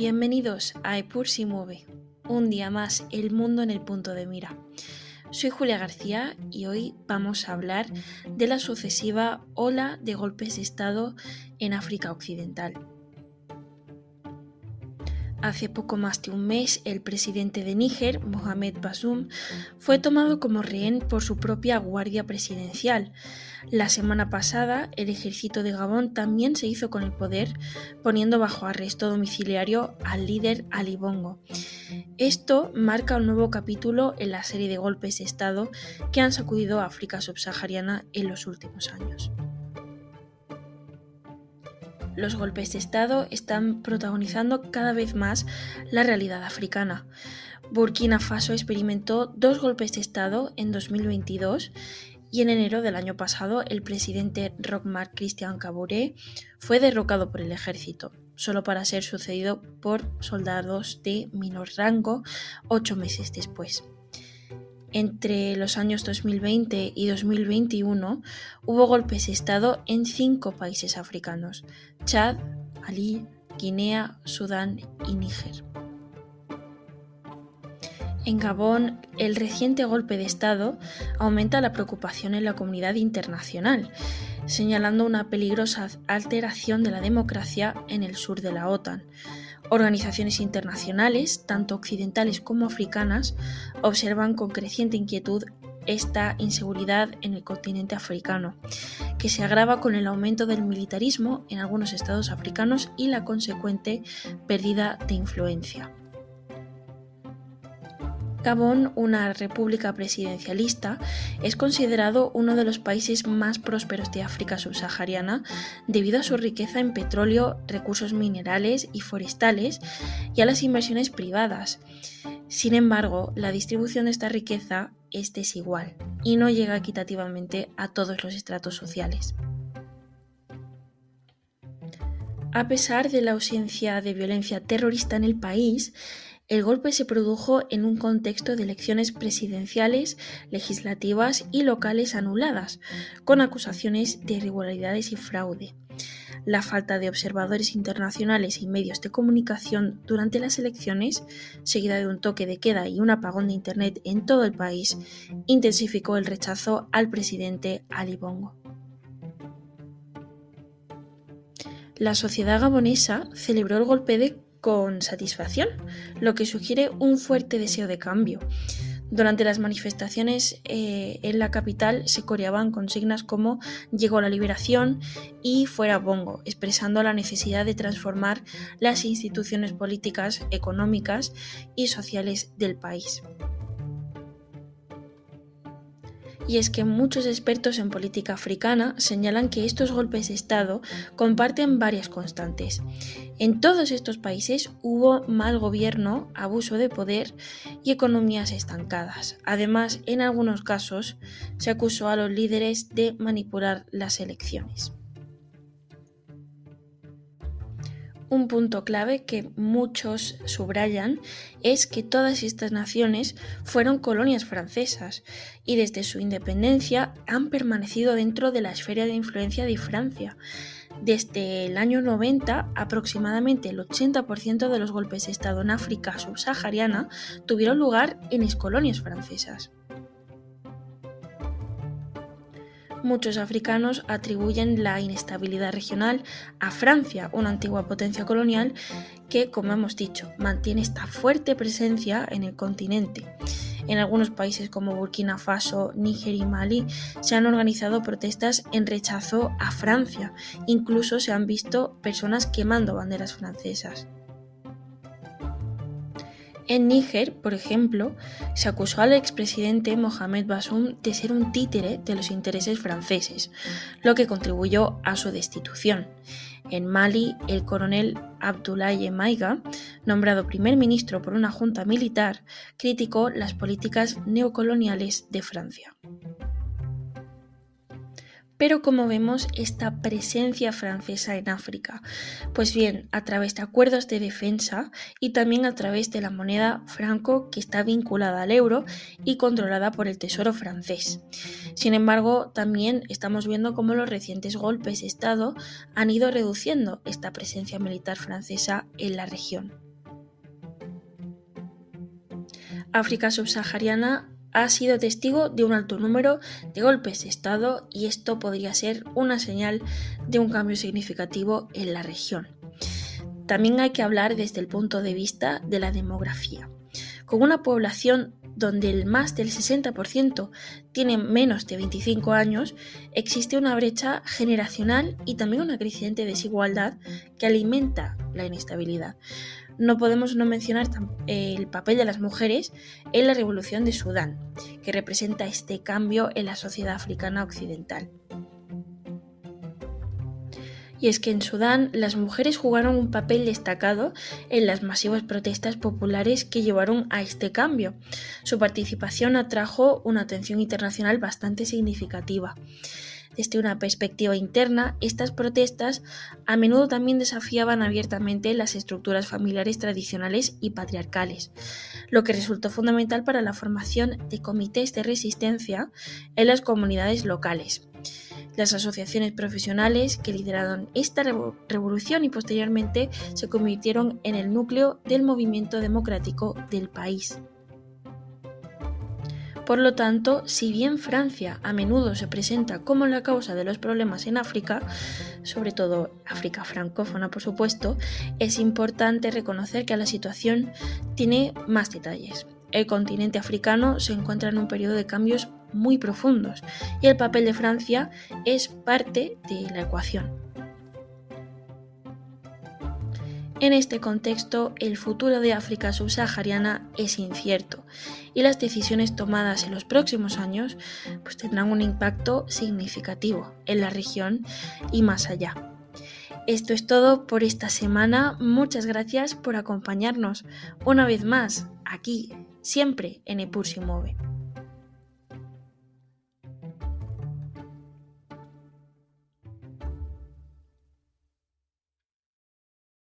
Bienvenidos a Epur si mueve, un día más el mundo en el punto de mira. Soy Julia García y hoy vamos a hablar de la sucesiva ola de golpes de Estado en África Occidental. Hace poco más de un mes, el presidente de Níger, Mohamed Bazoum, fue tomado como rehén por su propia Guardia Presidencial. La semana pasada, el ejército de Gabón también se hizo con el poder, poniendo bajo arresto domiciliario al líder Ali Bongo. Esto marca un nuevo capítulo en la serie de golpes de Estado que han sacudido a África subsahariana en los últimos años los golpes de Estado están protagonizando cada vez más la realidad africana. Burkina Faso experimentó dos golpes de Estado en 2022 y en enero del año pasado el presidente Rockmar Christian Kabore fue derrocado por el ejército, solo para ser sucedido por soldados de menor rango ocho meses después. Entre los años 2020 y 2021 hubo golpes de Estado en cinco países africanos, Chad, Malí, Guinea, Sudán y Níger. En Gabón, el reciente golpe de Estado aumenta la preocupación en la comunidad internacional, señalando una peligrosa alteración de la democracia en el sur de la OTAN, Organizaciones internacionales, tanto occidentales como africanas, observan con creciente inquietud esta inseguridad en el continente africano, que se agrava con el aumento del militarismo en algunos estados africanos y la consecuente pérdida de influencia. Gabón, una república presidencialista, es considerado uno de los países más prósperos de África subsahariana debido a su riqueza en petróleo, recursos minerales y forestales y a las inversiones privadas. Sin embargo, la distribución de esta riqueza es desigual y no llega equitativamente a todos los estratos sociales. A pesar de la ausencia de violencia terrorista en el país, el golpe se produjo en un contexto de elecciones presidenciales, legislativas y locales anuladas, con acusaciones de irregularidades y fraude. La falta de observadores internacionales y medios de comunicación durante las elecciones, seguida de un toque de queda y un apagón de Internet en todo el país, intensificó el rechazo al presidente Ali Bongo. La sociedad gabonesa celebró el golpe de con satisfacción, lo que sugiere un fuerte deseo de cambio. Durante las manifestaciones eh, en la capital se coreaban consignas como llegó la liberación y fuera Bongo, expresando la necesidad de transformar las instituciones políticas, económicas y sociales del país. Y es que muchos expertos en política africana señalan que estos golpes de Estado comparten varias constantes. En todos estos países hubo mal gobierno, abuso de poder y economías estancadas. Además, en algunos casos se acusó a los líderes de manipular las elecciones. Un punto clave que muchos subrayan es que todas estas naciones fueron colonias francesas y desde su independencia han permanecido dentro de la esfera de influencia de Francia. Desde el año 90, aproximadamente el 80% de los golpes de Estado en África subsahariana tuvieron lugar en excolonias francesas. Muchos africanos atribuyen la inestabilidad regional a Francia, una antigua potencia colonial que, como hemos dicho, mantiene esta fuerte presencia en el continente. En algunos países como Burkina Faso, Níger y Mali se han organizado protestas en rechazo a Francia. Incluso se han visto personas quemando banderas francesas. En Níger, por ejemplo, se acusó al expresidente Mohamed Bazoum de ser un títere de los intereses franceses, lo que contribuyó a su destitución. En Mali, el coronel Abdoulaye Maiga, nombrado primer ministro por una junta militar, criticó las políticas neocoloniales de Francia. Pero como vemos esta presencia francesa en África, pues bien, a través de acuerdos de defensa y también a través de la moneda franco que está vinculada al euro y controlada por el Tesoro francés. Sin embargo, también estamos viendo cómo los recientes golpes de Estado han ido reduciendo esta presencia militar francesa en la región. África subsahariana ha sido testigo de un alto número de golpes de Estado y esto podría ser una señal de un cambio significativo en la región. También hay que hablar desde el punto de vista de la demografía. Con una población donde el más del 60% tiene menos de 25 años, existe una brecha generacional y también una creciente desigualdad que alimenta la inestabilidad no podemos no mencionar el papel de las mujeres en la revolución de Sudán, que representa este cambio en la sociedad africana occidental. Y es que en Sudán las mujeres jugaron un papel destacado en las masivas protestas populares que llevaron a este cambio. Su participación atrajo una atención internacional bastante significativa. Desde una perspectiva interna, estas protestas a menudo también desafiaban abiertamente las estructuras familiares tradicionales y patriarcales, lo que resultó fundamental para la formación de comités de resistencia en las comunidades locales. Las asociaciones profesionales que lideraron esta revolución y posteriormente se convirtieron en el núcleo del movimiento democrático del país. Por lo tanto, si bien Francia a menudo se presenta como la causa de los problemas en África, sobre todo África francófona por supuesto, es importante reconocer que la situación tiene más detalles. El continente africano se encuentra en un periodo de cambios muy profundos y el papel de Francia es parte de la ecuación. En este contexto, el futuro de África subsahariana es incierto y las decisiones tomadas en los próximos años pues, tendrán un impacto significativo en la región y más allá. Esto es todo por esta semana. Muchas gracias por acompañarnos una vez más aquí, siempre en Epursi Move.